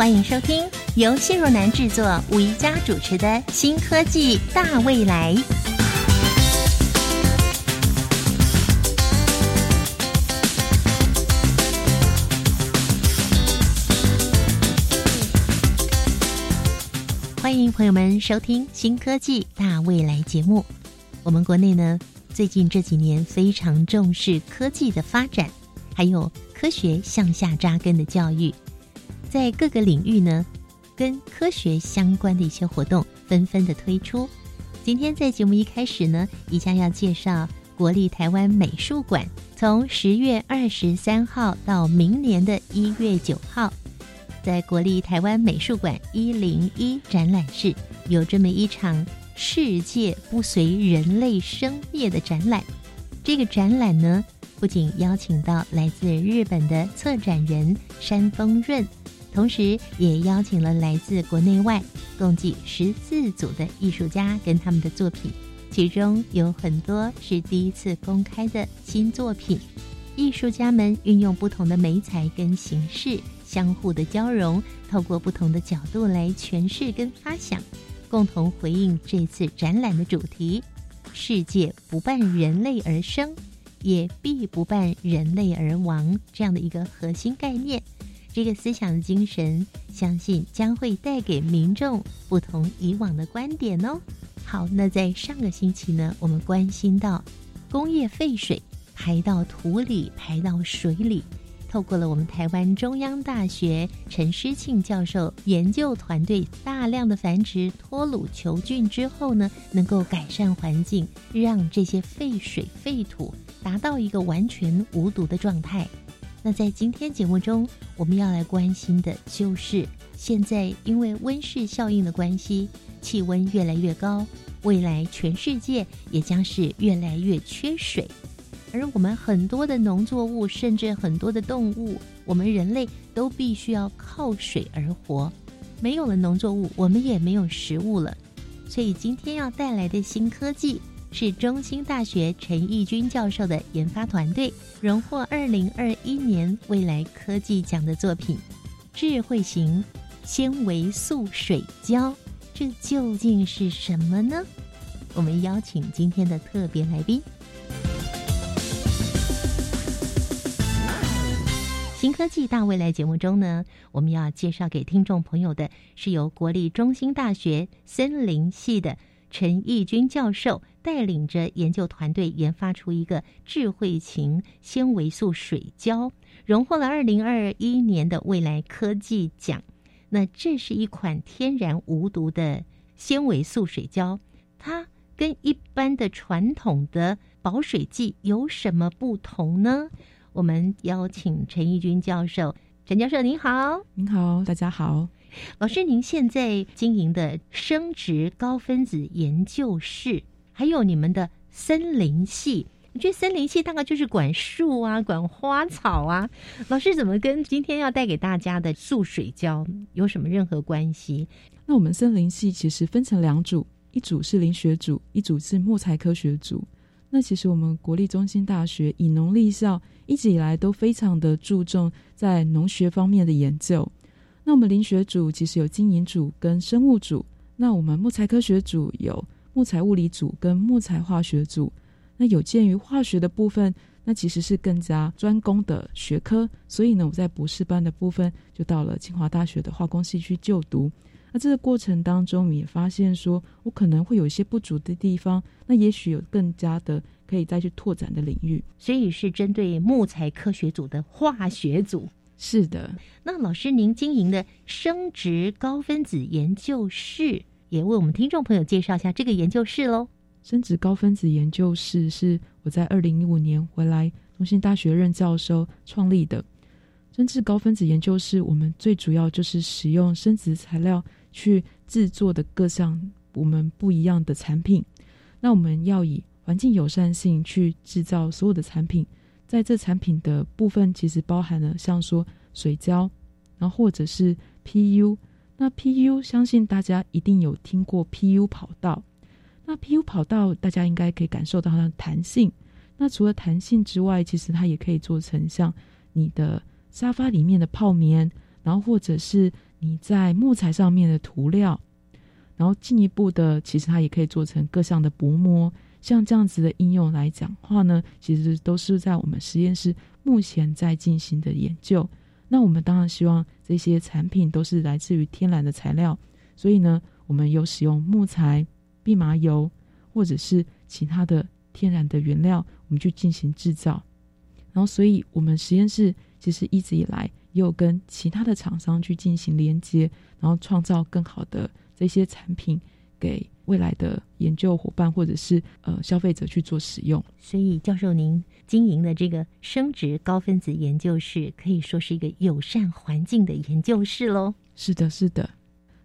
欢迎收听由谢若楠制作、吴一佳主持的《新科技大未来》。欢迎朋友们收听《新科技大未来》节目。我们国内呢，最近这几年非常重视科技的发展，还有科学向下扎根的教育，在各个领域呢，跟科学相关的一些活动纷纷的推出。今天在节目一开始呢，宜将要介绍国立台湾美术馆，从十月二十三号到明年的一月九号。在国立台湾美术馆一零一展览室，有这么一场“世界不随人类生灭”的展览。这个展览呢，不仅邀请到来自日本的策展人山峰润，同时也邀请了来自国内外共计十四组的艺术家跟他们的作品，其中有很多是第一次公开的新作品。艺术家们运用不同的媒材跟形式。相互的交融，透过不同的角度来诠释跟发想，共同回应这次展览的主题：世界不伴人类而生，也必不伴人类而亡。这样的一个核心概念，这个思想的精神，相信将会带给民众不同以往的观点哦。好，那在上个星期呢，我们关心到工业废水排到土里，排到水里。透过了我们台湾中央大学陈诗庆教授研究团队大量的繁殖脱鲁球菌之后呢，能够改善环境，让这些废水废土达到一个完全无毒的状态。那在今天节目中，我们要来关心的就是现在因为温室效应的关系，气温越来越高，未来全世界也将是越来越缺水。而我们很多的农作物，甚至很多的动物，我们人类都必须要靠水而活。没有了农作物，我们也没有食物了。所以今天要带来的新科技，是中兴大学陈义军教授的研发团队荣获二零二一年未来科技奖的作品——智慧型纤维素水胶。这究竟是什么呢？我们邀请今天的特别来宾。新科技大未来节目中呢，我们要介绍给听众朋友的是由国立中兴大学森林系的陈义军教授带领着研究团队研发出一个智慧型纤维素水胶，荣获了二零二一年的未来科技奖。那这是一款天然无毒的纤维素水胶，它跟一般的传统的保水剂有什么不同呢？我们邀请陈义军教授，陈教授您好，您好，大家好，老师，您现在经营的生殖高分子研究室，还有你们的森林系，我觉得森林系大概就是管树啊，管花草啊，老师怎么跟今天要带给大家的素水胶有什么任何关系？那我们森林系其实分成两组，一组是林学组，一组是木材科学组。那其实我们国立中心大学以农立校，一直以来都非常的注重在农学方面的研究。那我们林学组其实有经营组跟生物组，那我们木材科学组有木材物理组跟木材化学组。那有鉴于化学的部分，那其实是更加专攻的学科，所以呢，我在博士班的部分就到了清华大学的化工系去就读。那这个过程当中，也发现说我可能会有一些不足的地方，那也许有更加的可以再去拓展的领域。所以是针对木材科学组的化学组。是的。那老师，您经营的生殖高分子研究室，也为我们听众朋友介绍一下这个研究室喽。生殖高分子研究室是我在二零一五年回来中心大学任教授创立的。生殖高分子研究室，我们最主要就是使用生殖材料。去制作的各项我们不一样的产品。那我们要以环境友善性去制造所有的产品，在这产品的部分，其实包含了像说水胶，然后或者是 PU。那 PU 相信大家一定有听过 PU 跑道。那 PU 跑道大家应该可以感受到它的弹性。那除了弹性之外，其实它也可以做成像你的沙发里面的泡棉，然后或者是你在木材上面的涂料。然后进一步的，其实它也可以做成各项的薄膜，像这样子的应用来讲话呢，其实都是在我们实验室目前在进行的研究。那我们当然希望这些产品都是来自于天然的材料，所以呢，我们有使用木材、蓖麻油或者是其他的天然的原料，我们去进行制造。然后，所以我们实验室其实一直以来也有跟其他的厂商去进行连接，然后创造更好的。这些产品给未来的研究伙伴或者是呃消费者去做使用。所以，教授您经营的这个生殖高分子研究室可以说是一个友善环境的研究室喽。是的，是的。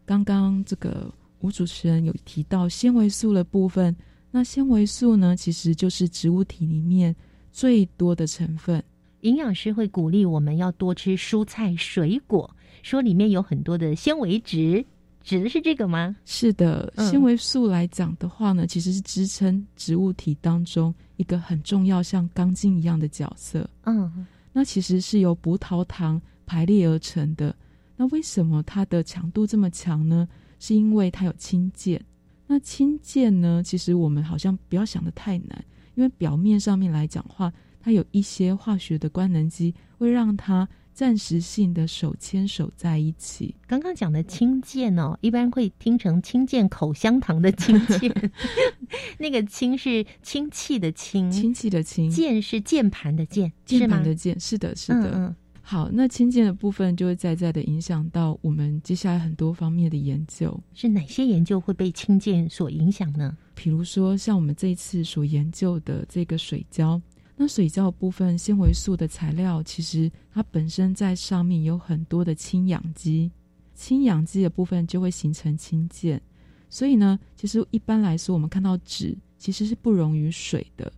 刚刚这个吴主持人有提到纤维素的部分，那纤维素呢，其实就是植物体里面最多的成分。营养师会鼓励我们要多吃蔬菜水果，说里面有很多的纤维质。指的是这个吗？是的，纤维素来讲的话呢，其实是支撑植物体当中一个很重要，像钢筋一样的角色。嗯，那其实是由葡萄糖排列而成的。那为什么它的强度这么强呢？是因为它有氢键。那氢键呢，其实我们好像不要想的太难，因为表面上面来讲话，它有一些化学的官能基会让它。暂时性的手牵手在一起。刚刚讲的氢键哦，一般会听成氢键口香糖的氢键，那个氢是氢气的氢，氢气的氢，键是键盘的键，键盘的键，是的，是的。嗯，好，那氢键的部分就会在在的影响到我们接下来很多方面的研究。是哪些研究会被氢键所影响呢？比如说，像我们这一次所研究的这个水胶。那水胶部分纤维素的材料，其实它本身在上面有很多的氢氧基，氢氧基的部分就会形成氢键。所以呢，其实一般来说，我们看到纸其实是不溶于水的。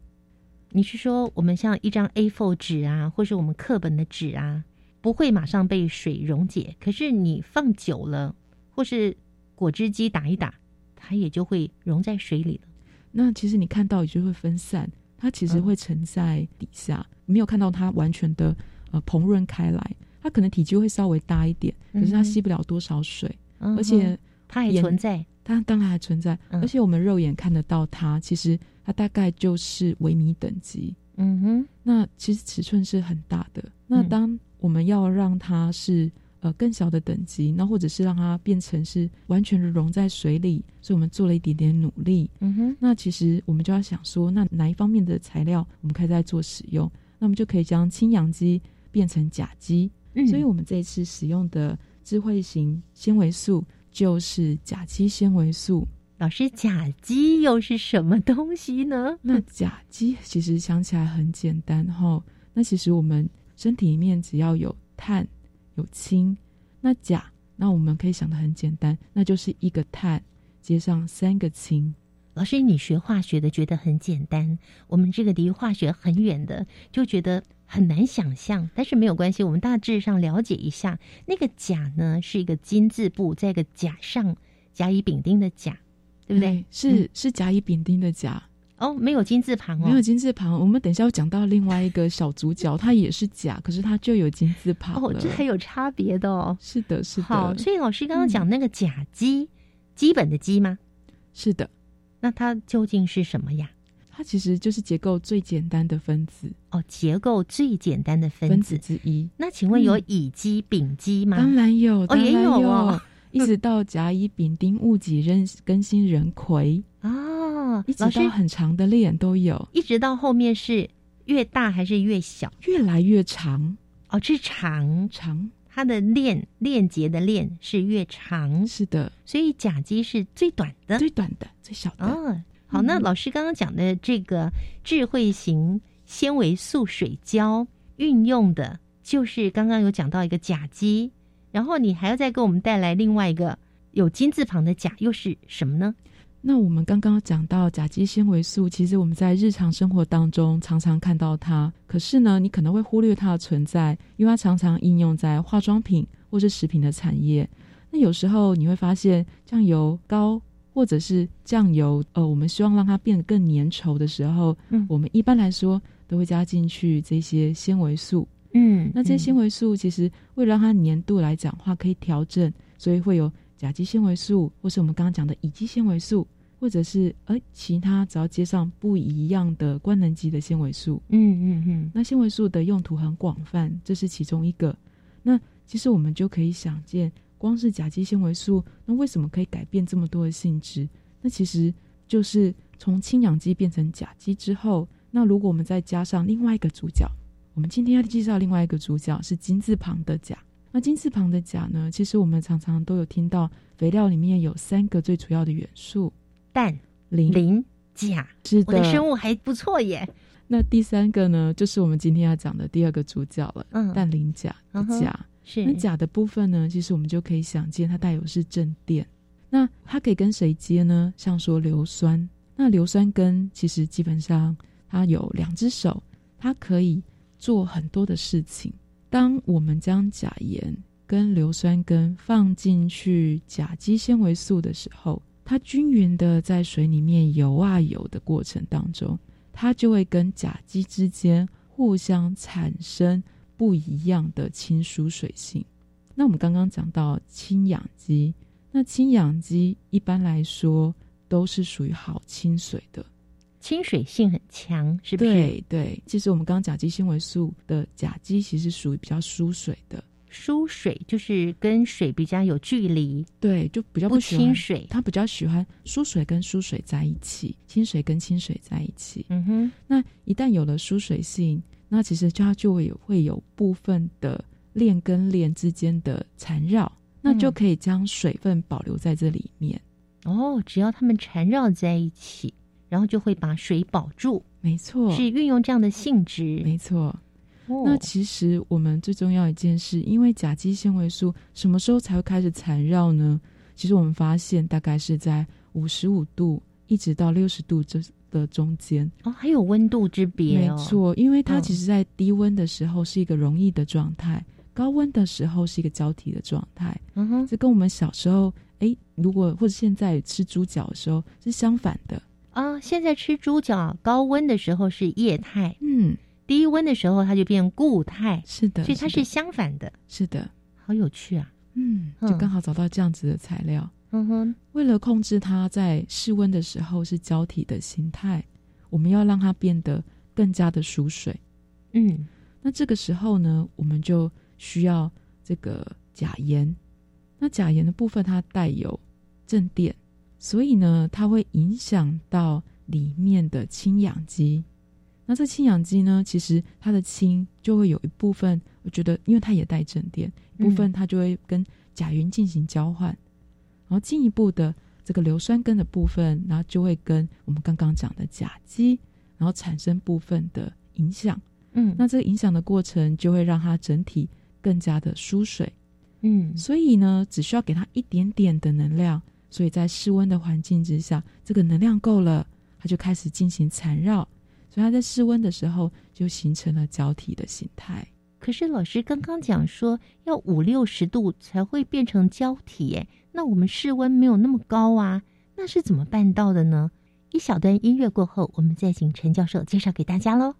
你是说，我们像一张 A4 纸啊，或是我们课本的纸啊，不会马上被水溶解，可是你放久了，或是果汁机打一打，它也就会溶在水里了。那其实你看到也就会分散。它其实会沉在底下，没有看到它完全的呃膨润开来。它可能体积会稍微大一点，可是它吸不了多少水，而且它还存在。它当然还存在，而且我们肉眼看得到它，其实它大概就是微米等级。嗯哼，那其实尺寸是很大的。那当我们要让它是。呃，更小的等级，那或者是让它变成是完全的溶在水里，所以我们做了一点点努力。嗯哼，那其实我们就要想说，那哪一方面的材料我们可以再做使用？那我们就可以将氢氧基变成甲基。嗯，所以我们这一次使用的智慧型纤维素就是甲基纤维素。老师，甲基又是什么东西呢？那甲基其实想起来很简单哈。那其实我们身体里面只要有碳。有氢，那钾，那我们可以想的很简单，那就是一个碳接上三个氢。老师，你学化学的觉得很简单，我们这个离化学很远的就觉得很难想象。但是没有关系，我们大致上了解一下，那个钾呢是一个金字部，在一个甲上甲乙丙丁的甲，对不对？是是甲乙丙丁的甲。哦，没有金字旁哦，没有金字旁。我们等一下要讲到另外一个小主角，它也是甲，可是它就有金字旁哦，这还有差别的哦。是的，是的。好，所以老师刚刚讲那个甲基，基本的基吗？是的。那它究竟是什么呀？它其实就是结构最简单的分子哦，结构最简单的分子之一。那请问有乙基、丙基吗？当然有，哦，也有哦。一直到甲乙丙丁戊己壬庚辛壬癸啊，一直到很长的链都有，一直到后面是越大还是越小？越来越长哦，是长长，它的链链接的链是越长，是的，所以甲基是最短的，最短的，最小的。哦，好，那老师刚刚讲的这个智慧型纤维素水胶运用的，就是刚刚有讲到一个甲基。然后你还要再给我们带来另外一个有金字旁的钾又是什么呢？那我们刚刚讲到甲基纤维素，其实我们在日常生活当中常常看到它，可是呢，你可能会忽略它的存在，因为它常常应用在化妆品或是食品的产业。那有时候你会发现，酱油膏或者是酱油，呃，我们希望让它变得更粘稠的时候，嗯，我们一般来说都会加进去这些纤维素，嗯，那这些纤维素其实为了让它粘度来讲话，可以调整，所以会有甲基纤维素，或是我们刚刚讲的乙基纤维素。或者是呃，其他只要接上不一样的官能基的纤维素，嗯嗯嗯，那纤维素的用途很广泛，这是其中一个。那其实我们就可以想见，光是甲基纤维素，那为什么可以改变这么多的性质？那其实就是从氢氧基变成甲基之后，那如果我们再加上另外一个主角，我们今天要介绍另外一个主角是金字旁的钾。那金字旁的钾呢？其实我们常常都有听到，肥料里面有三个最主要的元素。氮、磷、磷、钾，是我的生物还不错耶。那第三个呢，就是我们今天要讲的第二个主角了。嗯，氮、磷、钾，钾是那钾的部分呢，其实我们就可以想见，它带有是正电。那它可以跟谁接呢？像说硫酸，那硫酸根其实基本上它有两只手，它可以做很多的事情。当我们将钾盐跟硫酸根放进去甲基纤维素的时候，它均匀的在水里面游啊游的过程当中，它就会跟甲基之间互相产生不一样的亲疏水性。那我们刚刚讲到氢氧基，那氢氧基一般来说都是属于好亲水的，亲水性很强，是不是？对对，其实我们刚刚甲基纤维素的甲基其实属于比较疏水的。疏水就是跟水比较有距离，对，就比较不亲水。它比较喜欢疏水跟疏水在一起，清水跟清水在一起。嗯哼，那一旦有了疏水性，那其实它就会有会有部分的链跟链之间的缠绕，那就可以将水分保留在这里面。哦，只要它们缠绕在一起，然后就会把水保住。没错，是运用这样的性质。没错。那其实我们最重要一件事，因为甲基纤维素什么时候才会开始缠绕呢？其实我们发现大概是在五十五度一直到六十度这的中间哦，还有温度之别。没错，因为它其实在低温的时候是一个容易的状态，高温的时候是一个胶体的状态。嗯哼，这跟我们小时候哎，如果或者现在吃猪脚的时候是相反的啊。现在吃猪脚高温的时候是液态，嗯。低温的时候，它就变固态，是的，所以它是相反的，是的，好有趣啊！嗯，就刚好找到这样子的材料。嗯哼，为了控制它在室温的时候是胶体的形态，我们要让它变得更加的疏水。嗯，那这个时候呢，我们就需要这个钾盐。那钾盐的部分它带有正电，所以呢，它会影响到里面的氢氧基。那这氢氧基呢？其实它的氢就会有一部分，我觉得，因为它也带正电，一部分它就会跟甲云进行交换，然后进一步的这个硫酸根的部分，然后就会跟我们刚刚讲的甲基，然后产生部分的影响。嗯，那这个影响的过程就会让它整体更加的疏水。嗯，所以呢，只需要给它一点点的能量，所以在室温的环境之下，这个能量够了，它就开始进行缠绕。所以它在室温的时候就形成了胶体的形态。可是老师刚刚讲说要五六十度才会变成胶体，哎，那我们室温没有那么高啊，那是怎么办到的呢？一小段音乐过后，我们再请陈教授介绍给大家喽。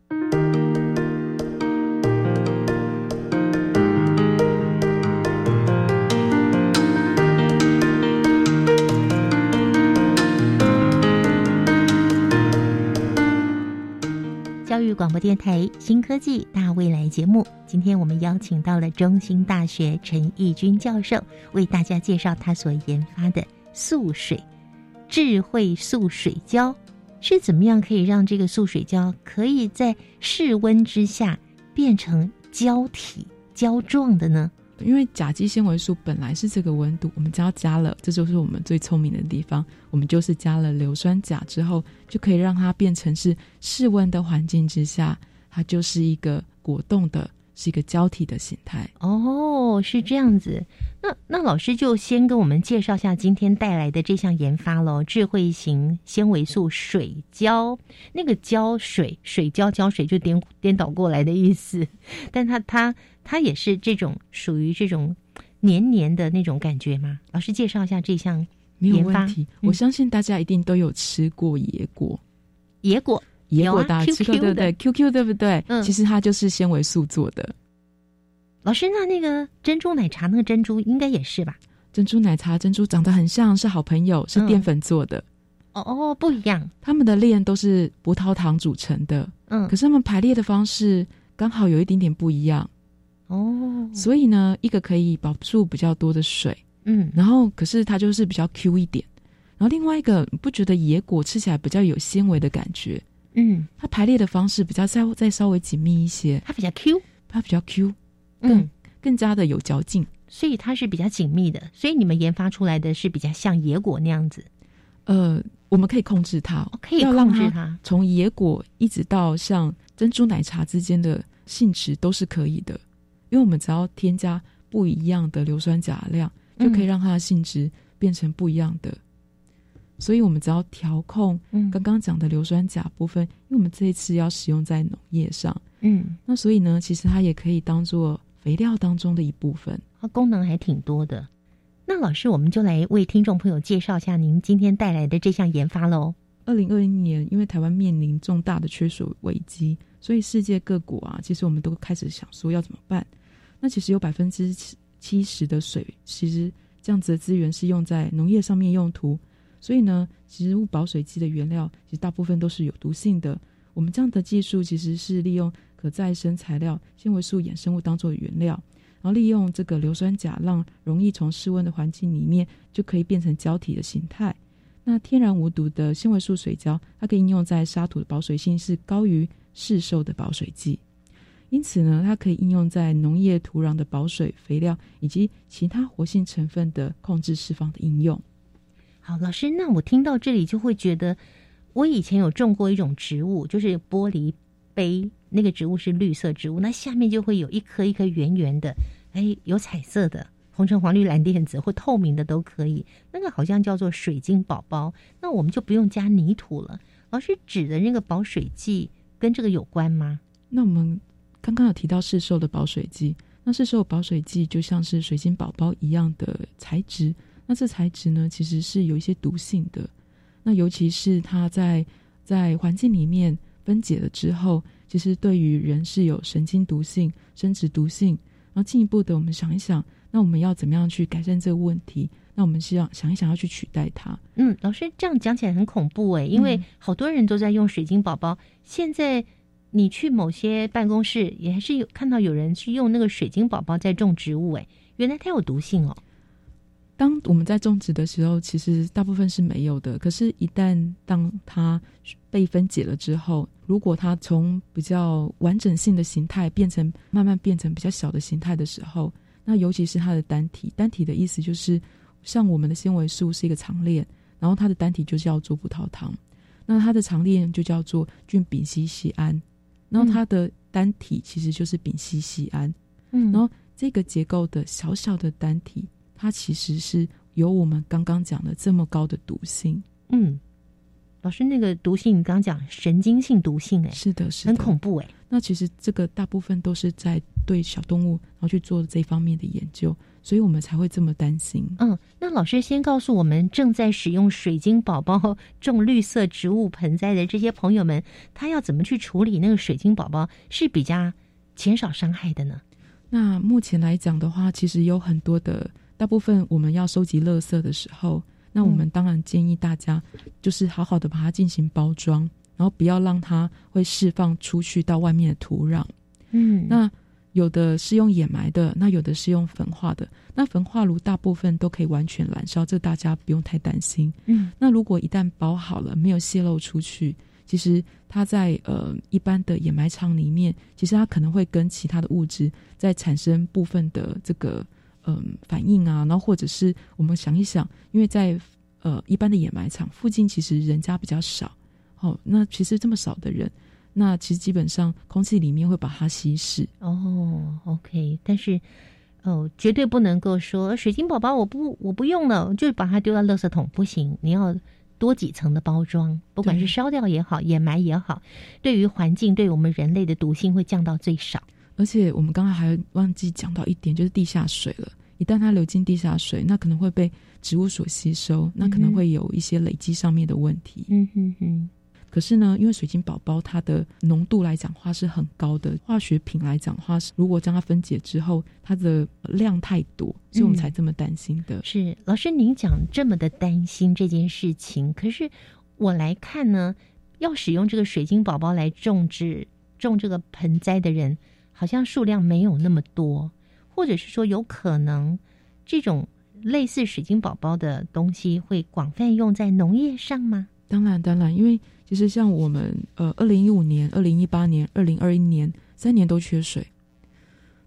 教育广播电台新科技大未来节目，今天我们邀请到了中兴大学陈义军教授，为大家介绍他所研发的素水智慧素水胶是怎么样可以让这个素水胶可以在室温之下变成胶体胶状的呢？因为甲基纤维素本来是这个温度，我们只要加了，这就是我们最聪明的地方。我们就是加了硫酸钾之后，就可以让它变成是室温的环境之下，它就是一个果冻的是一个胶体的形态。哦，是这样子。那那老师就先跟我们介绍下今天带来的这项研发喽，智慧型纤维素水胶。那个胶水水胶胶水就颠颠倒过来的意思，但它它它也是这种属于这种黏黏的那种感觉吗？老师介绍一下这项。没有问题，我相信大家一定都有吃过野果。野果，野果大家吃过对不对？QQ 对不对？嗯，其实它就是纤维素做的。老师，那那个珍珠奶茶，那个珍珠应该也是吧？珍珠奶茶珍珠长得很像，是好朋友，是淀粉做的。哦哦，不一样，他们的链都是葡萄糖组成的。嗯，可是他们排列的方式刚好有一点点不一样。哦，所以呢，一个可以保住比较多的水。嗯，然后可是它就是比较 Q 一点，然后另外一个不觉得野果吃起来比较有纤维的感觉，嗯，它排列的方式比较再再稍微紧密一些，它比较 Q，它比较 Q，更更加的有嚼劲，所以它是比较紧密的，所以你们研发出来的是比较像野果那样子，呃，我们可以控制它，可以控制它，从野果一直到像珍珠奶茶之间的性质都是可以的，因为我们只要添加不一样的硫酸钾量。就可以让它的性质变成不一样的，所以我们只要调控刚刚讲的硫酸钾部分，因为我们这一次要使用在农业上，嗯，那所以呢，其实它也可以当做肥料当中的一部分，它功能还挺多的。那老师，我们就来为听众朋友介绍一下您今天带来的这项研发喽。二零二零年，因为台湾面临重大的缺水危机，所以世界各国啊，其实我们都开始想说要怎么办。那其实有百分之七。七十的水，其实这样子的资源是用在农业上面用途，所以呢，植物保水剂的原料其实大部分都是有毒性的。我们这样的技术其实是利用可再生材料纤维素衍生物当做原料，然后利用这个硫酸钾，让容易从室温的环境里面就可以变成胶体的形态。那天然无毒的纤维素水胶，它可以应用在沙土的保水性是高于市售的保水剂。因此呢，它可以应用在农业土壤的保水、肥料以及其他活性成分的控制释放的应用。好，老师，那我听到这里就会觉得，我以前有种过一种植物，就是玻璃杯，那个植物是绿色植物，那下面就会有一颗一颗圆圆的，哎，有彩色的，红橙黄绿蓝靛紫或透明的都可以。那个好像叫做水晶宝宝，那我们就不用加泥土了。老师指的那个保水剂跟这个有关吗？那我们。刚刚有提到市售的保水剂，那市售保水剂就像是水晶宝宝一样的材质，那这材质呢其实是有一些毒性的，那尤其是它在在环境里面分解了之后，其实对于人是有神经毒性、生殖毒性。然后进一步的，我们想一想，那我们要怎么样去改善这个问题？那我们希望想一想要去取代它。嗯，老师这样讲起来很恐怖哎，因为好多人都在用水晶宝宝，现在。你去某些办公室，也还是有看到有人去用那个水晶宝宝在种植物，哎，原来它有毒性哦。当我们在种植的时候，其实大部分是没有的。可是，一旦当它被分解了之后，如果它从比较完整性的形态变成慢慢变成比较小的形态的时候，那尤其是它的单体，单体的意思就是像我们的纤维素是一个长链，然后它的单体就叫做葡萄糖，那它的长链就叫做菌丙烯酰胺。然后它的单体其实就是丙烯酰胺，嗯，然后这个结构的小小的单体，它其实是有我们刚刚讲的这么高的毒性，嗯，老师那个毒性你刚刚讲神经性毒性，哎，是的，是的，很恐怖，哎，那其实这个大部分都是在对小动物然后去做这方面的研究。所以我们才会这么担心。嗯，那老师先告诉我们，正在使用水晶宝宝种绿色植物盆栽的这些朋友们，他要怎么去处理那个水晶宝宝是比较减少伤害的呢？那目前来讲的话，其实有很多的，大部分我们要收集垃圾的时候，那我们当然建议大家就是好好的把它进行包装，然后不要让它会释放出去到外面的土壤。嗯，那。有的是用掩埋的，那有的是用焚化的。那焚化炉大部分都可以完全燃烧，这大家不用太担心。嗯，那如果一旦包好了，没有泄露出去，其实它在呃一般的掩埋场里面，其实它可能会跟其他的物质在产生部分的这个嗯反应啊。然后或者是我们想一想，因为在呃一般的掩埋场附近，其实人家比较少。哦，那其实这么少的人。那其实基本上空气里面会把它稀释。哦，OK，但是哦，绝对不能够说水晶宝宝我不我不用了，就把它丢到垃圾桶，不行，你要多几层的包装，不管是烧掉也好，掩埋也好，对于环境对我们人类的毒性会降到最少。而且我们刚刚还忘记讲到一点，就是地下水了。一旦它流进地下水，那可能会被植物所吸收，那可能会有一些累积上面的问题。嗯哼哼，可是呢，因为水晶宝宝它的浓度来讲话是很高的，化学品来讲话是，如果将它分解之后，它的量太多，所以我们才这么担心的。是老师您讲这么的担心这件事情，可是我来看呢，要使用这个水晶宝宝来种植种这个盆栽的人，好像数量没有那么多，或者是说有可能这种类似水晶宝宝的东西会广泛用在农业上吗？当然，当然，因为其实像我们呃，二零一五年、二零一八年、二零二一年三年都缺水，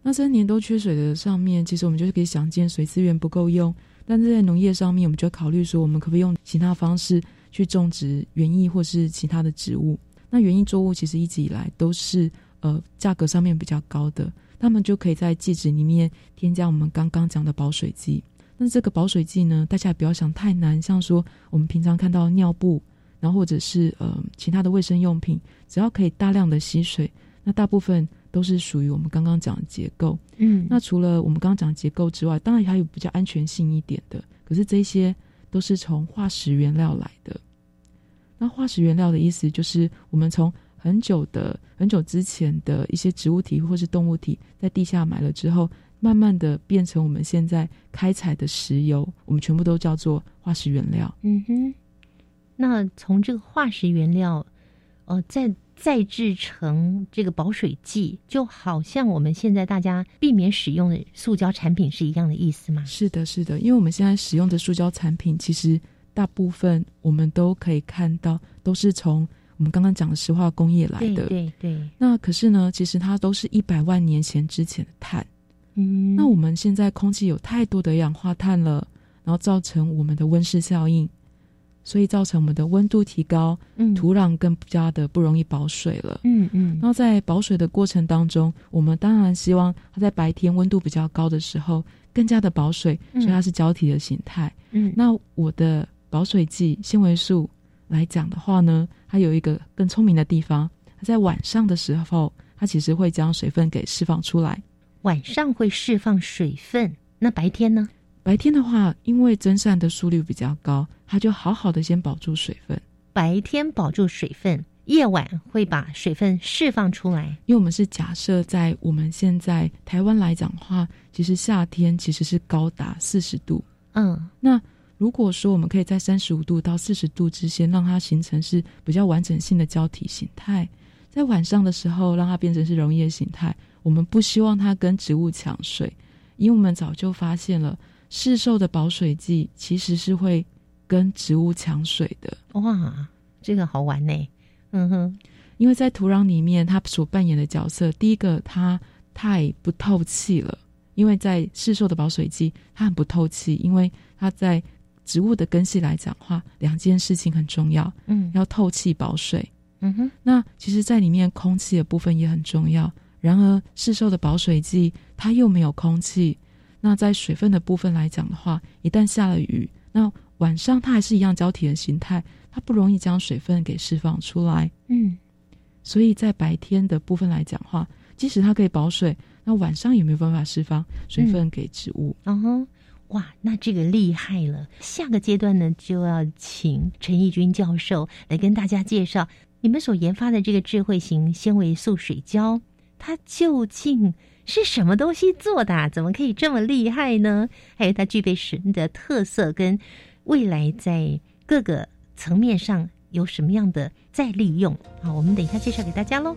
那三年都缺水的上面，其实我们就是可以想见水资源不够用，但是在农业上面，我们就考虑说，我们可不可以用其他方式去种植园艺或是其他的植物？那园艺作物其实一直以来都是呃价格上面比较高的，他们就可以在季质里面添加我们刚刚讲的保水剂。那这个保水剂呢，大家也不要想太难，像说我们平常看到尿布，然后或者是呃其他的卫生用品，只要可以大量的吸水，那大部分都是属于我们刚刚讲的结构。嗯那除了我们刚刚讲的结构之外，当然还有比较安全性一点的，可是这些都是从化石原料来的。那化石原料的意思就是我们从很久的很久之前的一些植物体或是动物体在地下埋了之后，慢慢的变成我们现在开采的石油，我们全部都叫做化石原料。嗯哼，那从这个化石原料，呃，再再制成这个保水剂，就好像我们现在大家避免使用的塑胶产品是一样的意思吗？是的，是的，因为我们现在使用的塑胶产品，其实大部分我们都可以看到，都是从我们刚刚讲的石化工业来的。对对，那可是呢，其实它都是一百万年前之前的碳。嗯，那我们现在空气有太多的氧化碳了，然后造成我们的温室效应，所以造成我们的温度提高，嗯土壤更加的不容易保水了。嗯嗯然后在保水的过程当中，我们当然希望它在白天温度比较高的时候更加的保水，嗯所以它是胶体的形态。嗯，那我的保水剂纤维素来讲的话呢，它有一个更聪明的地方，它在晚上的时候，它其实会将水分给释放出来。晚上会释放水分，那白天呢？白天的话，因为蒸散的速率比较高，它就好好的先保住水分。白天保住水分，夜晚会把水分释放出来。因为我们是假设在我们现在台湾来讲的话，其实夏天其实是高达四十度。嗯那如果说我们可以在三十五度到四十度之间，让它形成是比较完整性的胶体形态，在晚上的时候让它变成是溶液形态，我们不希望它跟植物抢水，因为我们早就发现了市售的保水剂其实是会跟植物抢水的。哇，这个好玩呢。嗯哼，因为在土壤里面，它所扮演的角色，第一个它太不透气了，因为在市售的保水剂，它很不透气，因为它在植物的根系来讲话，两件事情很重要，嗯要透气保水。嗯哼，那其实，在里面空气的部分也很重要。然而，市售的保水剂它又没有空气。那在水分的部分来讲的话，一旦下了雨，那晚上它还是一样胶体的形态，它不容易将水分给释放出来。嗯所以在白天的部分来讲话，即使它可以保水，那晚上也没有办法释放水分给植物。嗯哼，哇，那这个厉害了。下个阶段呢，就要请陈义军教授来跟大家介绍你们所研发的这个智慧型纤维素水胶，它究竟是什么东西做的、怎么可以这么厉害呢？还有它具备什么的特色，跟未来在各个层面上有什么样的再利用？好，我们等一下介绍给大家喽。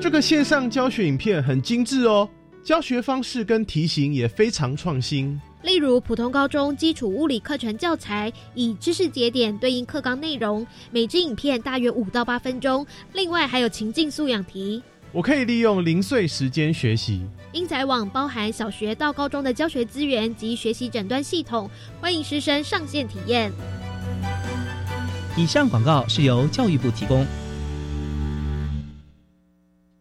这个线上教学影片很精致哦，教学方式跟题型也非常创新。例如，普通高中基础物理课程教材以知识节点对应课纲内容，每支影片大约五到八分钟。另外还有情境素养题，我可以利用零碎时间学习。英才网包含小学到高中的教学资源及学习诊断系统，欢迎师生上线体验。以上广告是由教育部提供。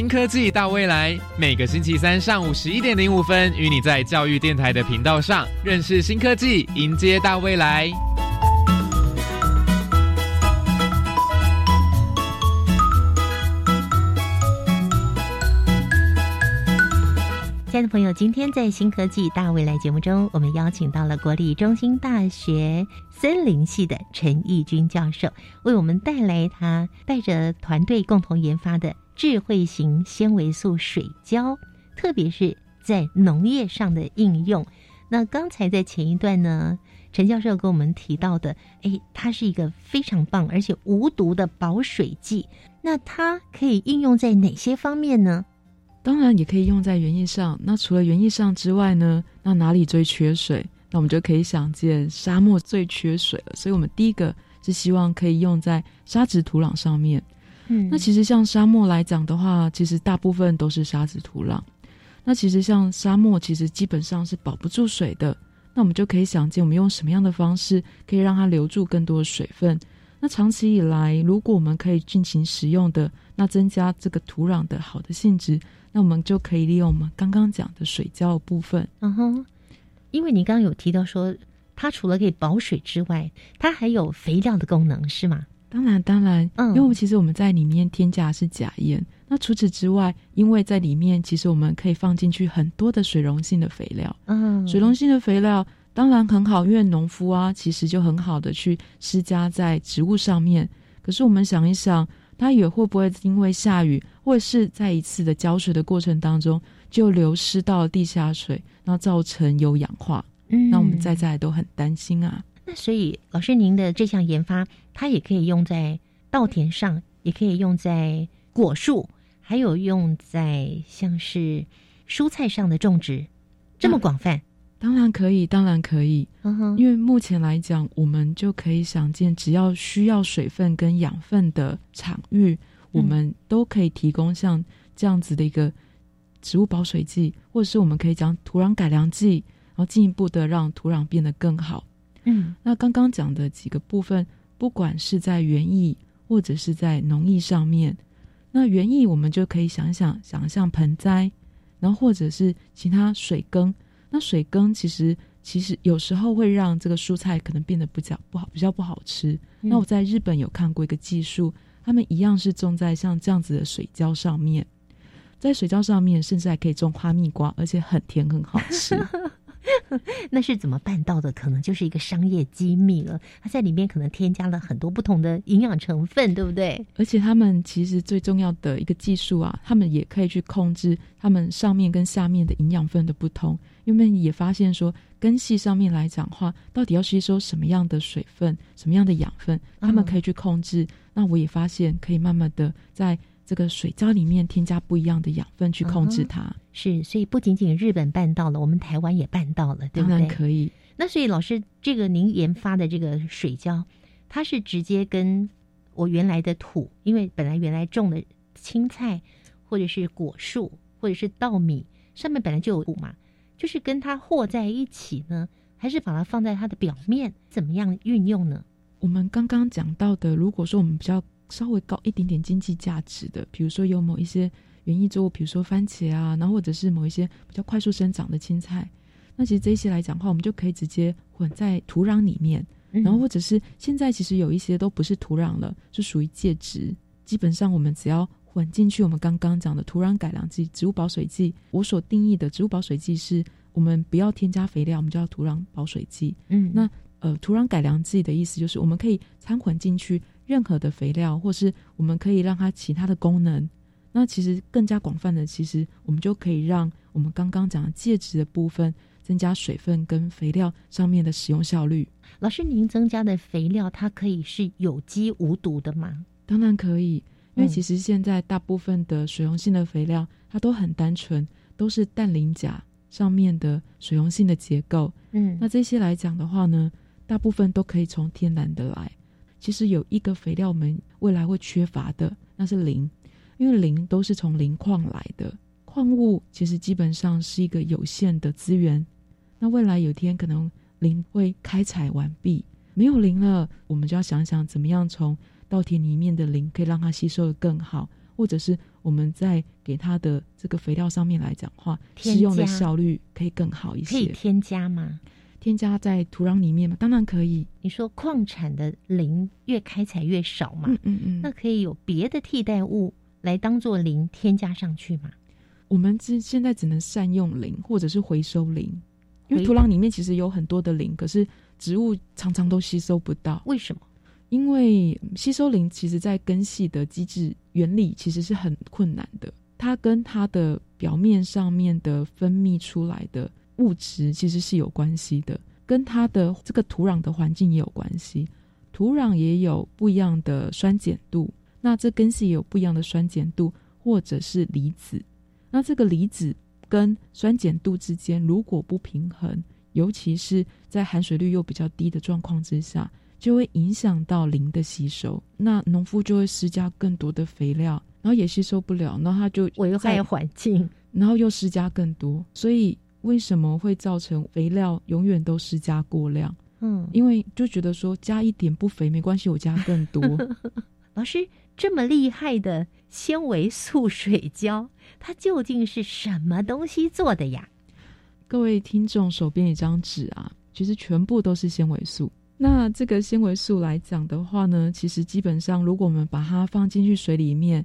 新科技大未来，每个星期三上午十一点零五分，与你在教育电台的频道上认识新科技，迎接大未来。亲爱的朋友，今天在新科技大未来节目中，我们邀请到了国立中心大学森林系的陈义军教授，为我们带来他带着团队共同研发的。智慧型纤维素水胶，特别是在农业上的应用。那刚才在前一段呢，陈教授跟我们提到的，哎，它是一个非常棒而且无毒的保水剂。那它可以应用在哪些方面呢？当然也可以用在园艺上。那除了园艺上之外呢，那哪里最缺水？那我们就可以想见沙漠最缺水了。所以我们第一个是希望可以用在沙质土壤上面。那其实像沙漠来讲的话，其实大部分都是沙子土壤。那其实像沙漠，其实基本上是保不住水的。那我们就可以想见，我们用什么样的方式可以让它留住更多的水分？那长期以来，如果我们可以进行使用的，那增加这个土壤的好的性质，那我们就可以利用我们刚刚讲的水胶的部分。嗯哼，因为你刚刚有提到说，它除了可以保水之外，它还有肥料的功能，是吗？当然，当然，嗯，因为其实我们在里面添加的是假盐。那除此之外，因为在里面其实我们可以放进去很多的水溶性的肥料。嗯，水溶性的肥料当然很好，因为农夫啊，其实就很好的去施加在植物上面。可是我们想一想，它也会不会因为下雨，或是在一次的浇水的过程当中，就流失到地下水，然后造成有氧化？嗯，那我们在在都很担心啊。那所以，老师，您的这项研发，它也可以用在稻田上，也可以用在果树，还有用在像是蔬菜上的种植，这么广泛？当然可以，当然可以。嗯哼，因为目前来讲，我们就可以想见，只要需要水分跟养分的场域，我们都可以提供像这样子的一个植物保水剂，或者是我们可以讲土壤改良剂，然后进一步的让土壤变得更好。嗯，那刚刚讲的几个部分，不管是在园艺或者是在农艺上面，那园艺我们就可以想想，想象盆栽，然后或者是其他水耕。那水耕其实其实有时候会让这个蔬菜可能变得比较不好，比较不好吃。那我在日本有看过一个技术，他们一样是种在像这样子的水浇上面，在水浇上面，甚至还可以种花蜜瓜，而且很甜很好吃。那是怎么办到的？可能就是一个商业机密了。它在里面可能添加了很多不同的营养成分，对不对？而且他们其实最重要的一个技术啊，他们也可以去控制他们上面跟下面的营养分的不同。因为也发现说，根系上面来讲话，到底要吸收什么样的水分、什么样的养分，他们可以去控制。那我也发现，可以慢慢的在这个水胶里面添加不一样的养分去控制它。是，所以不仅仅日本办到了，我们台湾也办到了，对不对？当然可以。那所以老师，这个您研发的这个水胶，它是直接跟我原来的土，因为本来原来种的青菜或者是果树或者是稻米上面本来就有土嘛。就是跟它和在一起呢，还是把它放在它的表面？怎么样运用呢？我们刚刚讲到的，如果说我们比较稍微高一点点经济价值的，比如说有某一些园艺作物，比如说番茄啊，然后或者是某一些比较快速生长的青菜，那其实这些来讲的话，我们就可以直接混在土壤里面，然后或者是现在其实有一些都不是土壤了，是属于介质，基本上我们只要。混进去，我们刚刚讲的土壤改良剂、植物保水剂。我所定义的植物保水剂是我们不要添加肥料，我们叫土壤保水剂。嗯，那呃，土壤改良剂的意思就是我们可以掺混进去任何的肥料，或是我们可以让它其他的功能。那其实更加广泛的，其实我们就可以让我们刚刚讲的介质的部分增加水分跟肥料上面的使用效率。老师，您增加的肥料它可以是有机无毒的吗？当然可以。因为其实现在大部分的水溶性的肥料，它都很单纯，都是氮磷钾上面的水溶性的结构。嗯，那这些来讲的话呢，大部分都可以从天然的来。其实有一个肥料我们未来会缺乏的，那是磷，因为磷都是从磷矿来的。矿物其实基本上是一个有限的资源。那未来有一天可能磷会开采完毕，没有磷了，我们就要想想怎么样从。稻田里面的磷可以让它吸收的更好，或者是我们在给它的这个肥料上面来讲话，使用的效率可以更好一些。可以添加吗？添加在土壤里面吗？当然可以。你说矿产的磷越开采越少嘛？嗯嗯嗯。那可以有别的替代物来当做磷添加上去吗？我们只现在只能善用磷，或者是回收磷，因为土壤里面其实有很多的磷，可是植物常常都吸收不到。为什么？因为吸收磷，其实在根系的机制原理其实是很困难的。它跟它的表面上面的分泌出来的物质其实是有关系的，跟它的这个土壤的环境也有关系。土壤也有不一样的酸碱度，那这根系也有不一样的酸碱度，或者是离子。那这个离子跟酸碱度之间如果不平衡，尤其是在含水率又比较低的状况之下。就会影响到磷的吸收，那农夫就会施加更多的肥料，然后也吸收不了，然后他就危害环境，然后又施加更多，所以为什么会造成肥料永远都施加过量？嗯，因为就觉得说加一点不肥没关系，我加更多。老师这么厉害的纤维素水胶，它究竟是什么东西做的呀？各位听众手边一张纸啊，其实全部都是纤维素。那这个纤维素来讲的话呢，其实基本上，如果我们把它放进去水里面，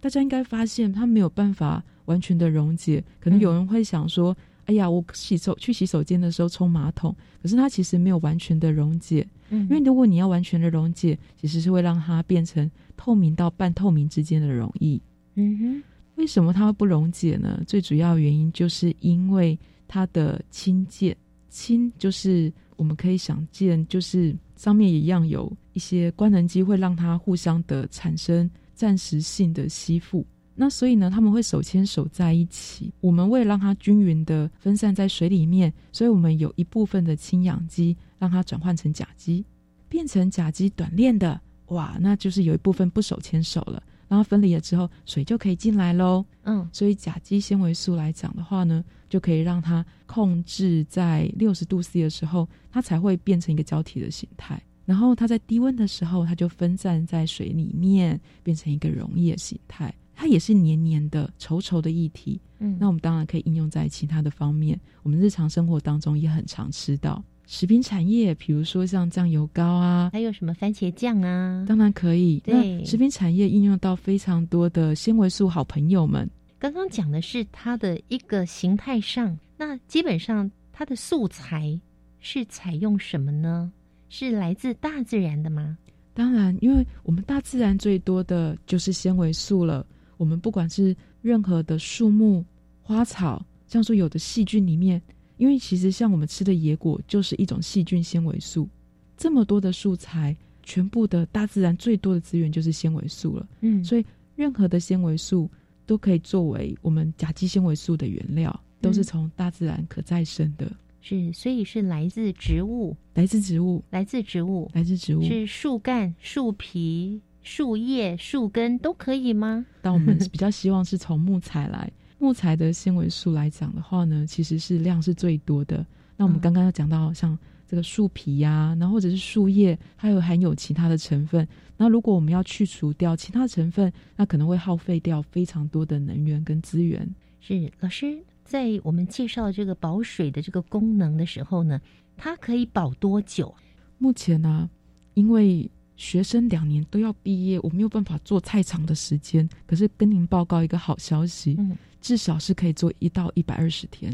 大家应该发现它没有办法完全的溶解。可能有人会想说：“哎呀，我洗手去洗手间的时候冲马桶，可是它其实没有完全的溶解。嗯，因为如果你要完全的溶解，其实是会让它变成透明到半透明之间的溶液。嗯哼，为什么它会不溶解呢？最主要原因就是因为它的氢键，氢就是。我们可以想见，就是上面一样有一些官能机会让它互相的产生暂时性的吸附。那所以呢，他们会手牵手在一起。我们为了让它均匀的分散在水里面，所以我们有一部分的氢氧基让它转换成甲基，变成甲基短链的。哇，那就是有一部分不手牵手了。然后分离了之后，水就可以进来喽。嗯，所以甲基纤维素来讲的话呢，就可以让它控制在六十度 C 的时候，它才会变成一个胶体的形态。然后它在低温的时候，它就分散在水里面，变成一个溶液形态。它也是黏黏的、稠稠的液体。嗯，那我们当然可以应用在其他的方面，我们日常生活当中也很常吃到。食品产业，比如说像酱油膏啊，还有什么番茄酱啊，当然可以。对，食品产业应用到非常多的纤维素好朋友们。刚刚讲的是它的一个形态上，那基本上它的素材是采用什么呢？是来自大自然的吗？当然，因为我们大自然最多的就是纤维素了。我们不管是任何的树木、花草，像说有的细菌里面，因为其实像我们吃的野果就是一种细菌纤维素。这么多的素材，全部的大自然最多的资源就是纤维素了。嗯，所以任何的纤维素都可以作为我们甲基纤维素的原料，都是从大自然可再生的。是，所以是来自植物，来自植物，来自植物，来自植物，是树干、树皮、树叶、树根都可以吗？但我们比较希望是从木材来，木材的纤维素来讲的话呢，其实是量是最多的。那我们刚刚要讲到像这个树皮呀，然后或者是树叶，它有含有其他的成分。那如果我们要去除掉其他成分，那可能会耗费掉非常多的能源跟资源。是老师。在我们介绍这个保水的这个功能的时候呢，它可以保多久？目前呢，因为学生两年都要毕业，我没有办法做太长的时间。可是跟您报告一个好消息，嗯，至少是可以做一到一百二十天。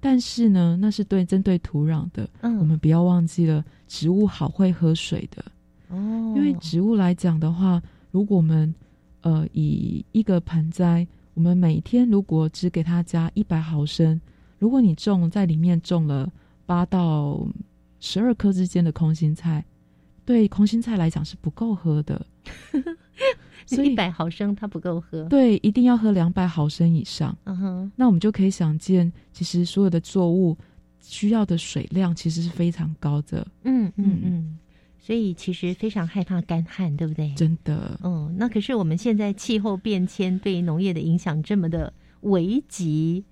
但是呢，那是对针对土壤的，嗯，我们不要忘记了，植物好会喝水的哦。因为植物来讲的话，如果我们呃以一个盆栽。我们每天如果只给它加一百毫升，如果你种在里面种了八到十二颗之间的空心菜，对空心菜来讲是不够喝的。所以一百毫升它不够喝，对，一定要喝两百毫升以上。嗯哼，那我们就可以想见，其实所有的作物需要的水量其实是非常高的。嗯嗯嗯。所以其实非常害怕干旱，对不对？真的。嗯，那可是我们现在气候变迁对农业的影响这么的危急，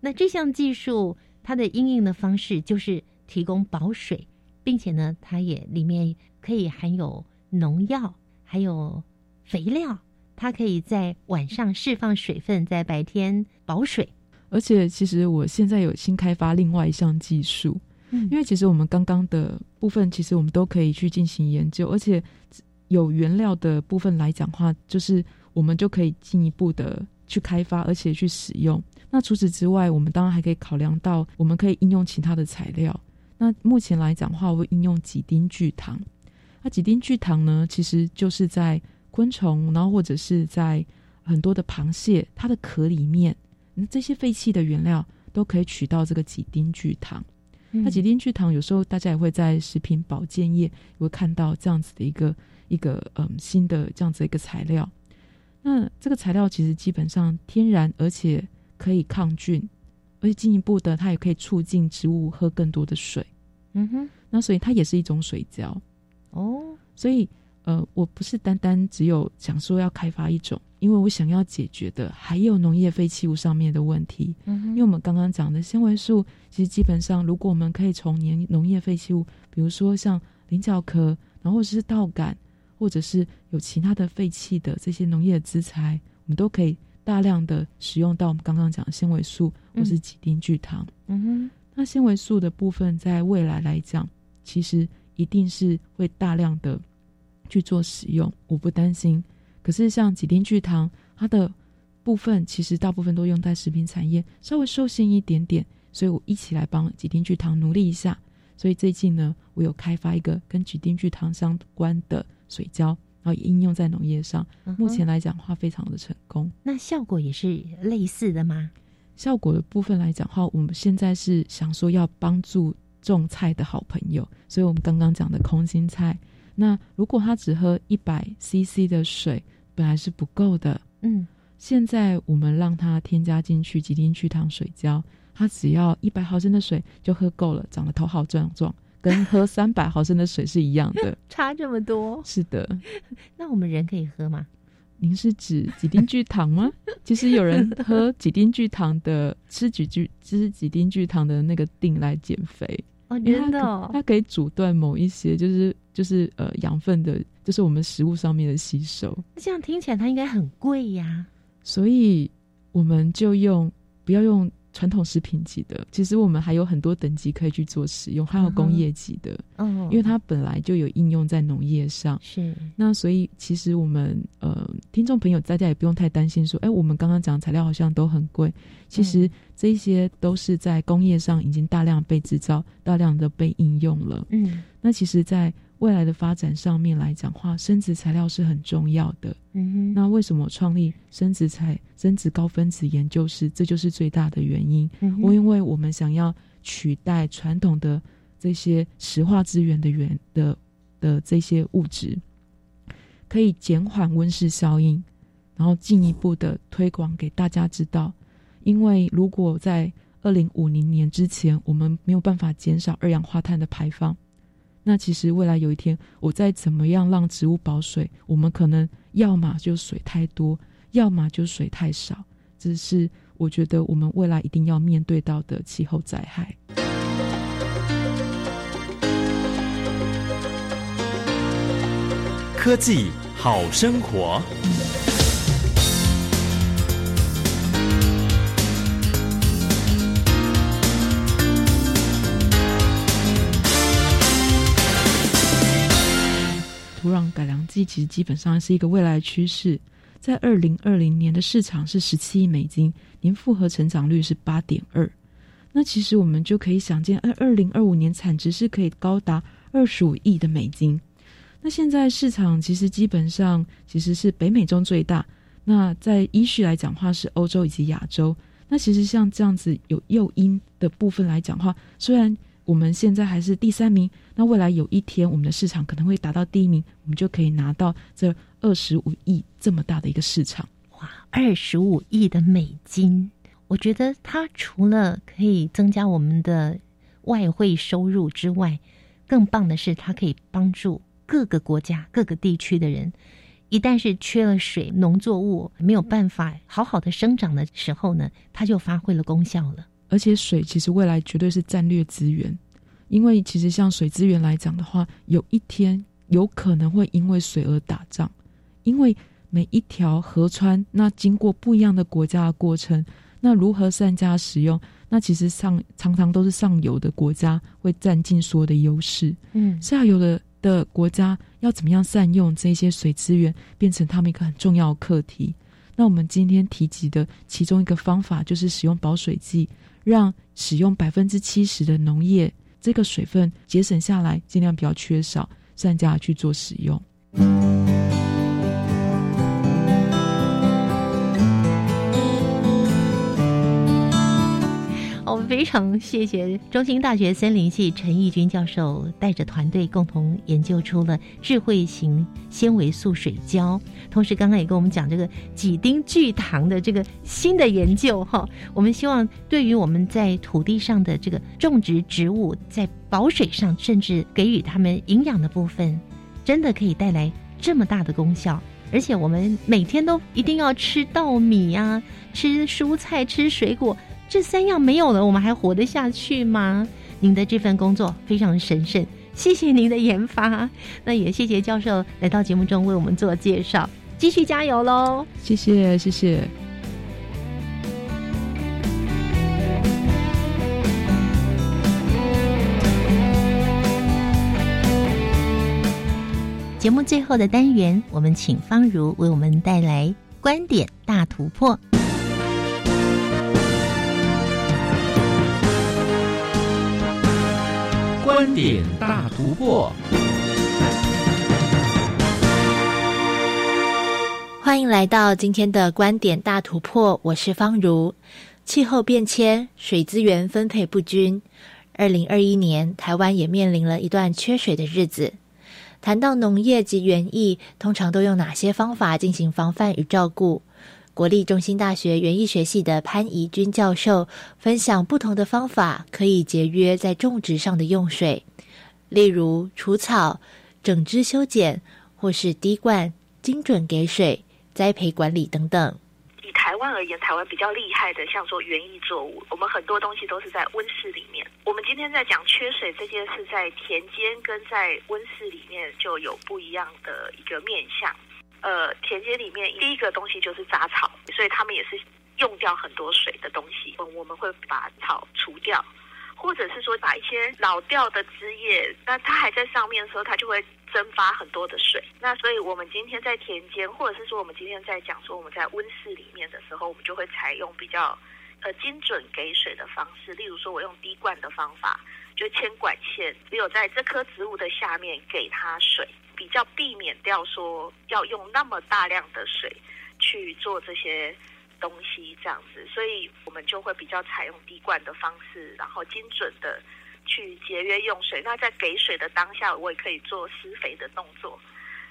那这项技术它的应用的方式就是提供保水，并且呢，它也里面可以含有农药，还有肥料，它可以在晚上释放水分，在白天保水。而且，其实我现在有新开发另外一项技术。因为其实我们刚刚的部分，其实我们都可以去进行研究，而且有原料的部分来讲话，就是我们就可以进一步的去开发，而且去使用。那除此之外，我们当然还可以考量到，我们可以应用其他的材料。那目前来讲话，我会应用几丁聚糖。那几丁聚糖呢，其实就是在昆虫，然后或者是在很多的螃蟹它的壳里面，这些废弃的原料都可以取到这个几丁聚糖。那几丁聚糖有时候大家也会在食品保健业会看到这样子的一个一个嗯新的这样子一个材料。那这个材料其实基本上天然，而且可以抗菌，而且进一步的它也可以促进植物喝更多的水。嗯哼，那所以它也是一种水胶。哦，所以呃，我不是单单只有想说要开发一种。因为我想要解决的还有农业废弃物上面的问题，嗯，因为我们刚刚讲的纤维素，其实基本上如果我们可以从年农业废弃物，比如说像菱角壳，然后是稻杆，或者是有其他的废弃的这些农业资材，我们都可以大量的使用到我们刚刚讲的纤维素或是几丁聚糖。嗯哼，那纤维素的部分在未来来讲，其实一定是会大量的去做使用，我不担心。可是像几丁聚糖，它的部分其实大部分都用在食品产业，稍微受限一点点，所以我一起来帮几丁聚糖努力一下。所以最近呢，我有开发一个跟几丁聚糖相关的水胶，然后也应用在农业上。目前来讲话非常的成功。那效果也是类似的吗？效果的部分来讲话，我们现在是想说要帮助种菜的好朋友，所以我们刚刚讲的空心菜。那如果他只喝一百 CC 的水，本来是不够的。嗯，现在我们让他添加进去几丁聚糖水胶，他只要一百毫升的水就喝够了，长得头好壮壮，跟 喝三百毫升的水是一样的。差这么多？是的。那我们人可以喝吗？您是指几丁聚糖吗？其实有人喝几丁聚糖的，吃几聚吃几丁聚糖的那个锭来减肥。哦，真的，它可以阻断某一些，就是就是呃养分的，就是我们食物上面的吸收。这样听起来它应该很贵呀。所以我们就用不要用传统食品级的，其实我们还有很多等级可以去做使用，还有工业级的，嗯，因为它本来就有应用在农业上。是，那所以其实我们呃，听众朋友大家也不用太担心说，哎，我们刚刚讲材料好像都很贵，其实这些都是在工业上已经大量被制造、大量的被应用了。嗯，那其实，在未来的发展上面来讲话，生殖材料是很重要的。嗯哼那为什么创立生殖材生殖高分子研究室？这就是最大的原因。嗯我因为我们想要取代传统的这些石化资源的源的的这些物质，可以减缓温室效应，然后进一步的推广给大家知道。因为如果在二零五零年之前，我们没有办法减少二氧化碳的排放。那其实未来有一天，我再怎么样让植物保水，我们可能要么就水太多，要么就水太少，这是我觉得我们未来一定要面对到的气候灾害。科技好生活。土壤改良剂其实基本上是一个未来趋势，在二零二零年的市场是十七亿美金，年复合成长率是八点二。那其实我们就可以想见，二二零二五年产值是可以高达二十五亿的美金。那现在市场其实基本上其实是北美中最大，那在依序来讲话是欧洲以及亚洲。那其实像这样子有诱因的部分来讲话，虽然我们现在还是第三名，那未来有一天我们的市场可能会达到第一名，我们就可以拿到这二十五亿这么大的一个市场。哇，二十五亿的美金，我觉得它除了可以增加我们的外汇收入之外，更棒的是它可以帮助各个国家、各个地区的人。一旦是缺了水，农作物没有办法好好的生长的时候呢，它就发挥了功效了。而且水其实未来绝对是战略资源，因为其实像水资源来讲的话，有一天有可能会因为水而打仗，因为每一条河川那经过不一样的国家的过程，那如何善加使用，那其实上常常都是上游的国家会占尽所有的优势，嗯，下游的的国家要怎么样善用这些水资源，变成他们一个很重要的课题。那我们今天提及的其中一个方法，就是使用保水剂。让使用百分之七十的农业这个水分节省下来，尽量不要缺少，善加去做使用。我们非常谢谢中兴大学森林系陈义军教授带着团队共同研究出了智慧型纤维素水胶，同时刚刚也跟我们讲这个几丁聚糖的这个新的研究哈。我们希望对于我们在土地上的这个种植植物，在保水上，甚至给予它们营养的部分，真的可以带来这么大的功效。而且我们每天都一定要吃稻米啊，吃蔬菜，吃水果。这三样没有了，我们还活得下去吗？您的这份工作非常神圣，谢谢您的研发。那也谢谢教授来到节目中为我们做介绍，继续加油喽！谢谢，谢谢。节目最后的单元，我们请方如为我们带来观点大突破。观点大突破，欢迎来到今天的观点大突破。我是方如。气候变迁、水资源分配不均，二零二一年台湾也面临了一段缺水的日子。谈到农业及园艺，通常都用哪些方法进行防范与照顾？国立中心大学园艺学系的潘怡君教授分享不同的方法，可以节约在种植上的用水，例如除草、整枝修剪，或是滴灌、精准给水、栽培管理等等。以台湾而言，台湾比较厉害的，像说园艺作物，我们很多东西都是在温室里面。我们今天在讲缺水这件事，在田间跟在温室里面就有不一样的一个面向。呃，田间里面第一个东西就是杂草，所以他们也是用掉很多水的东西，我们会把草除掉，或者是说把一些老掉的枝叶，那它还在上面的时候，它就会蒸发很多的水。那所以我们今天在田间，或者是说我们今天在讲说我们在温室里面的时候，我们就会采用比较呃精准给水的方式，例如说我用滴灌的方法，就牵管线，只有在这棵植物的下面给它水，比较避免掉说要用那么大量的水去做这些。东西这样子，所以我们就会比较采用滴灌的方式，然后精准的去节约用水。那在给水的当下，我也可以做施肥的动作。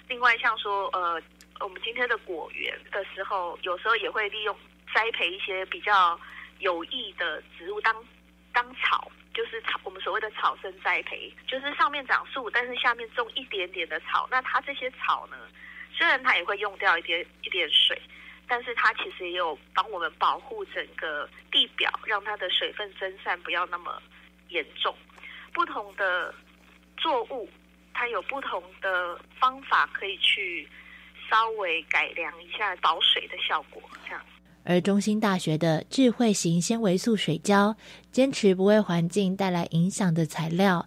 另外，像说呃，我们今天的果园的时候，有时候也会利用栽培一些比较有益的植物当当草，就是草我们所谓的草生栽培，就是上面长树，但是下面种一点点的草。那它这些草呢，虽然它也会用掉一点一点水。但是它其实也有帮我们保护整个地表，让它的水分蒸散不要那么严重。不同的作物，它有不同的方法可以去稍微改良一下保水的效果。这样。而中兴大学的智慧型纤维素水胶，坚持不为环境带来影响的材料，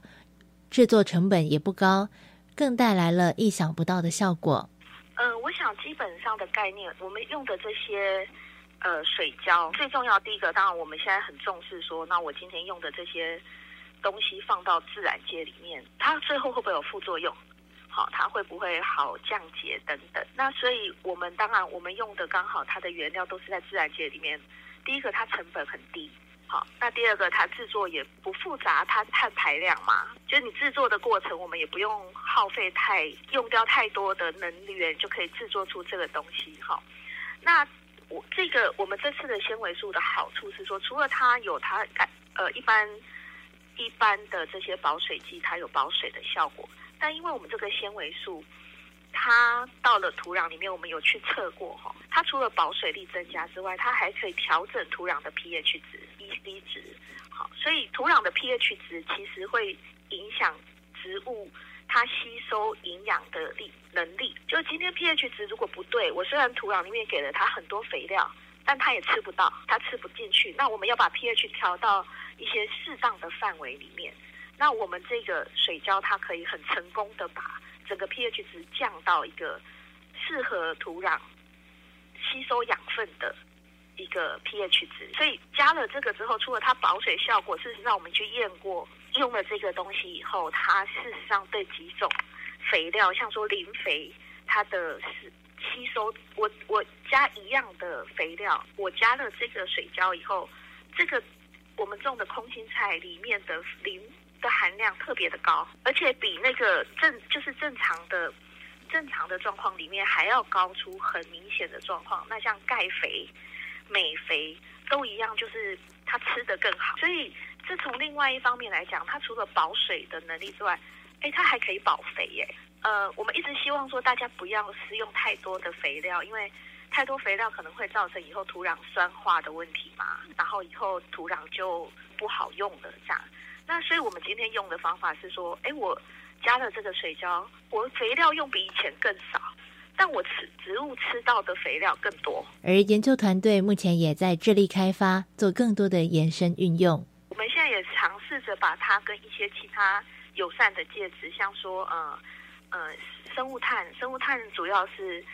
制作成本也不高，更带来了意想不到的效果。嗯，我想基本上的概念，我们用的这些呃水胶，最重要第一个，当然我们现在很重视说，那我今天用的这些东西放到自然界里面，它最后会不会有副作用？好，它会不会好降解等等？那所以我们当然我们用的刚好它的原料都是在自然界里面，第一个它成本很低。好，那第二个，它制作也不复杂，它是碳排量嘛，就是你制作的过程，我们也不用耗费太用掉太多的能源，就可以制作出这个东西。好，那我这个我们这次的纤维素的好处是说，除了它有它呃一般一般的这些保水剂，它有保水的效果，但因为我们这个纤维素。它到了土壤里面，我们有去测过哈。它除了保水力增加之外，它还可以调整土壤的 pH 值、EC 值。好，所以土壤的 pH 值其实会影响植物它吸收营养的力能力。就今天 pH 值如果不对，我虽然土壤里面给了它很多肥料，但它也吃不到，它吃不进去。那我们要把 pH 调到一些适当的范围里面。那我们这个水胶它可以很成功的把。整个 pH 值降到一个适合土壤吸收养分的一个 pH 值，所以加了这个之后，除了它保水效果，事实上我们去验过，用了这个东西以后，它事实上对几种肥料，像说磷肥，它的是吸收，我我加一样的肥料，我加了这个水胶以后，这个我们种的空心菜里面的磷。的含量特别的高，而且比那个正就是正常的正常的状况里面还要高出很明显的状况。那像钙肥、美肥都一样，就是它吃的更好。所以这从另外一方面来讲，它除了保水的能力之外，哎，它还可以保肥耶。呃，我们一直希望说大家不要施用太多的肥料，因为太多肥料可能会造成以后土壤酸化的问题嘛，然后以后土壤就不好用了这样。那所以，我们今天用的方法是说，哎，我加了这个水胶，我肥料用比以前更少，但我吃植物吃到的肥料更多。而研究团队目前也在致力开发，做更多的延伸运用。我们现在也尝试着把它跟一些其他友善的介质，像说，呃，呃，生物炭，生物炭主要是。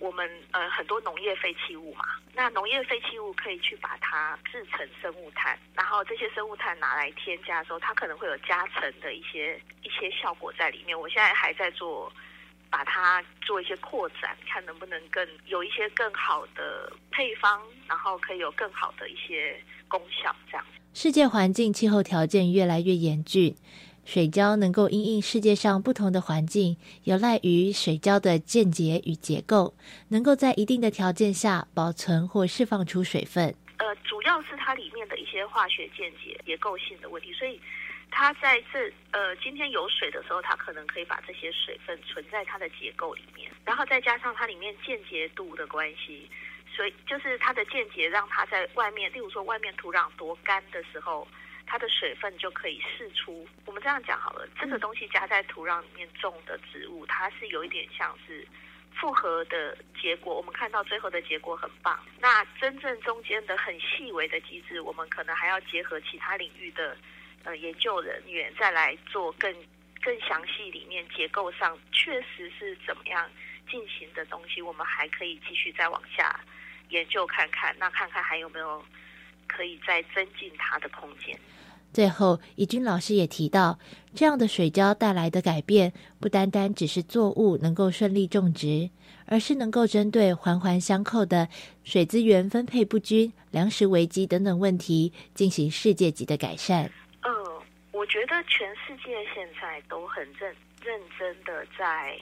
我们呃很多农业废弃物嘛，那农业废弃物可以去把它制成生物炭，然后这些生物炭拿来添加的时候，它可能会有加成的一些一些效果在里面。我现在还在做，把它做一些扩展，看能不能更有一些更好的配方，然后可以有更好的一些功效。这样，世界环境气候条件越来越严峻。水胶能够因应世界上不同的环境，有赖于水胶的间接与结构，能够在一定的条件下保存或释放出水分。呃，主要是它里面的一些化学间接结构性的问题，所以它在这呃今天有水的时候，它可能可以把这些水分存在它的结构里面，然后再加上它里面间接度的关系，所以就是它的间接让它在外面，例如说外面土壤多干的时候。它的水分就可以释出。我们这样讲好了，这个东西加在土壤里面种的植物，它是有一点像是复合的结果，我们看到最后的结果很棒。那真正中间的很细微的机制，我们可能还要结合其他领域的呃研究人员，再来做更更详细里面结构上确实是怎么样进行的东西，我们还可以继续再往下研究看看，那看看还有没有可以再增进它的空间。最后，怡君老师也提到，这样的水浇带来的改变，不单单只是作物能够顺利种植，而是能够针对环环相扣的水资源分配不均、粮食危机等等问题，进行世界级的改善。我觉得全世界现在都很认认真的在，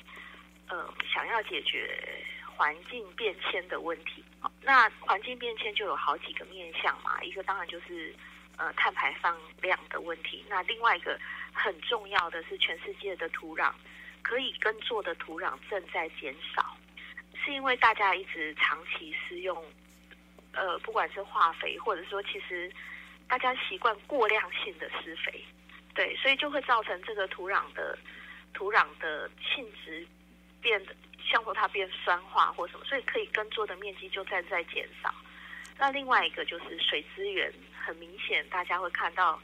呃，想要解决环境变迁的问题。那环境变迁就有好几个面向嘛，一个当然就是。呃，碳排放量的问题。那另外一个很重要的是，全世界的土壤可以耕作的土壤正在减少，是因为大家一直长期施用，呃，不管是化肥，或者说其实大家习惯过量性的施肥，对，所以就会造成这个土壤的土壤的性质变得，像说它变酸化或什么，所以可以耕作的面积就在在减少。那另外一个就是水资源，很明显大家会看到，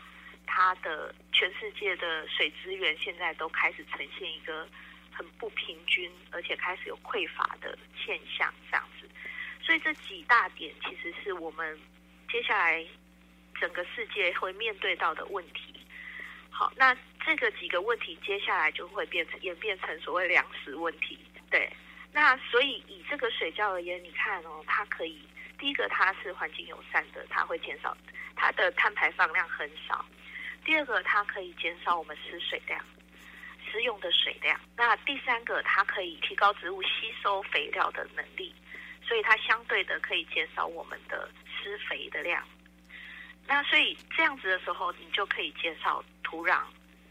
它的全世界的水资源现在都开始呈现一个很不平均，而且开始有匮乏的现象这样子。所以这几大点其实是我们接下来整个世界会面对到的问题。好，那这个几个问题接下来就会变成演变成所谓粮食问题。对，那所以以这个水窖而言，你看哦，它可以。第一个，它是环境友善的，它会减少它的碳排放量很少。第二个，它可以减少我们施水量、施用的水量。那第三个，它可以提高植物吸收肥料的能力，所以它相对的可以减少我们的施肥的量。那所以这样子的时候，你就可以减少土壤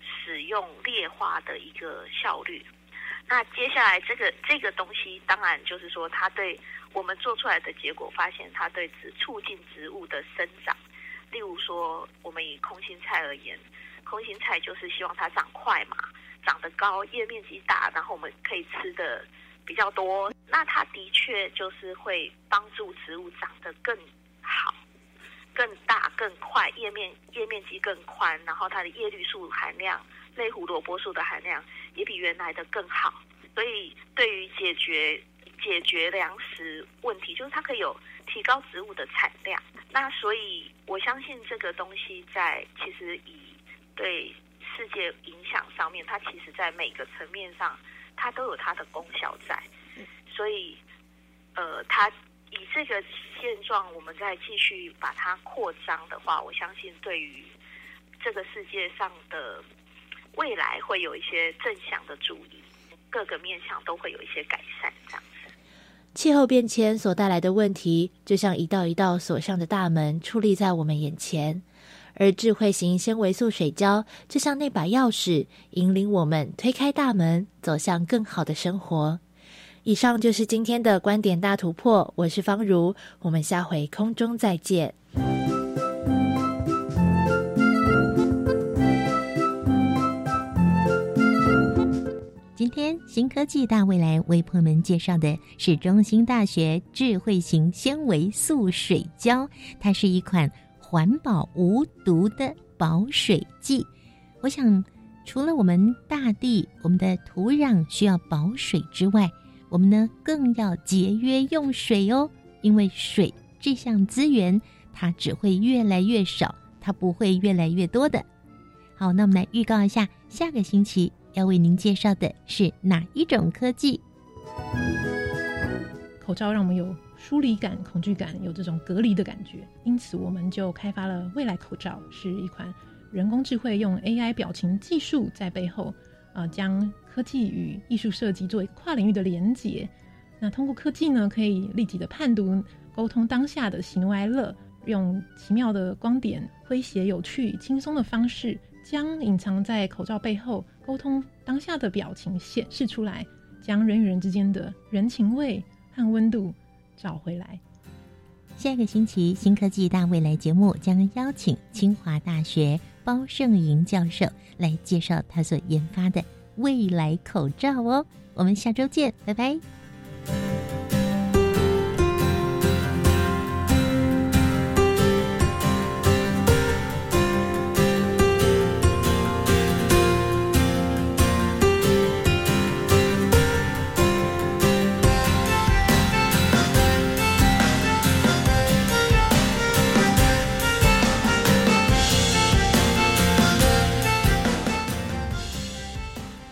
使用劣化的一个效率。那接下来这个这个东西，当然就是说它对。我们做出来的结果发现，它对植促进植物的生长。例如说，我们以空心菜而言，空心菜就是希望它长快嘛，长得高，叶面积大，然后我们可以吃的比较多。那它的确就是会帮助植物长得更好、更大、更快，叶面叶面积更宽，然后它的叶绿素含量、类胡萝卜素的含量也比原来的更好。所以，对于解决解决粮食问题，就是它可以有提高植物的产量。那所以我相信这个东西在其实以对世界影响上面，它其实在每个层面上它都有它的功效在。所以呃，它以这个现状，我们再继续把它扩张的话，我相信对于这个世界上的未来会有一些正向的注意，各个面向都会有一些改善，这样。气候变迁所带来的问题，就像一道一道锁上的大门矗立在我们眼前，而智慧型纤维素水胶就像那把钥匙，引领我们推开大门，走向更好的生活。以上就是今天的观点大突破，我是方如，我们下回空中再见。今天新科技大未来为朋友们介绍的是中兴大学智慧型纤维素水胶，它是一款环保无毒的保水剂。我想，除了我们大地、我们的土壤需要保水之外，我们呢更要节约用水哦，因为水这项资源它只会越来越少，它不会越来越多的。好，那我们来预告一下下个星期。要为您介绍的是哪一种科技？口罩让我们有疏离感、恐惧感，有这种隔离的感觉，因此我们就开发了未来口罩，是一款人工智慧用 AI 表情技术在背后，啊，将科技与艺术设计作为跨领域的连结。那通过科技呢，可以立即的判读、沟通当下的喜怒哀乐，用奇妙的光点、诙谐、有趣、轻松的方式。将隐藏在口罩背后沟通当下的表情显示出来，将人与人之间的人情味和温度找回来。下一个星期，新科技大未来节目将邀请清华大学包胜银教授来介绍他所研发的未来口罩哦。我们下周见，拜拜。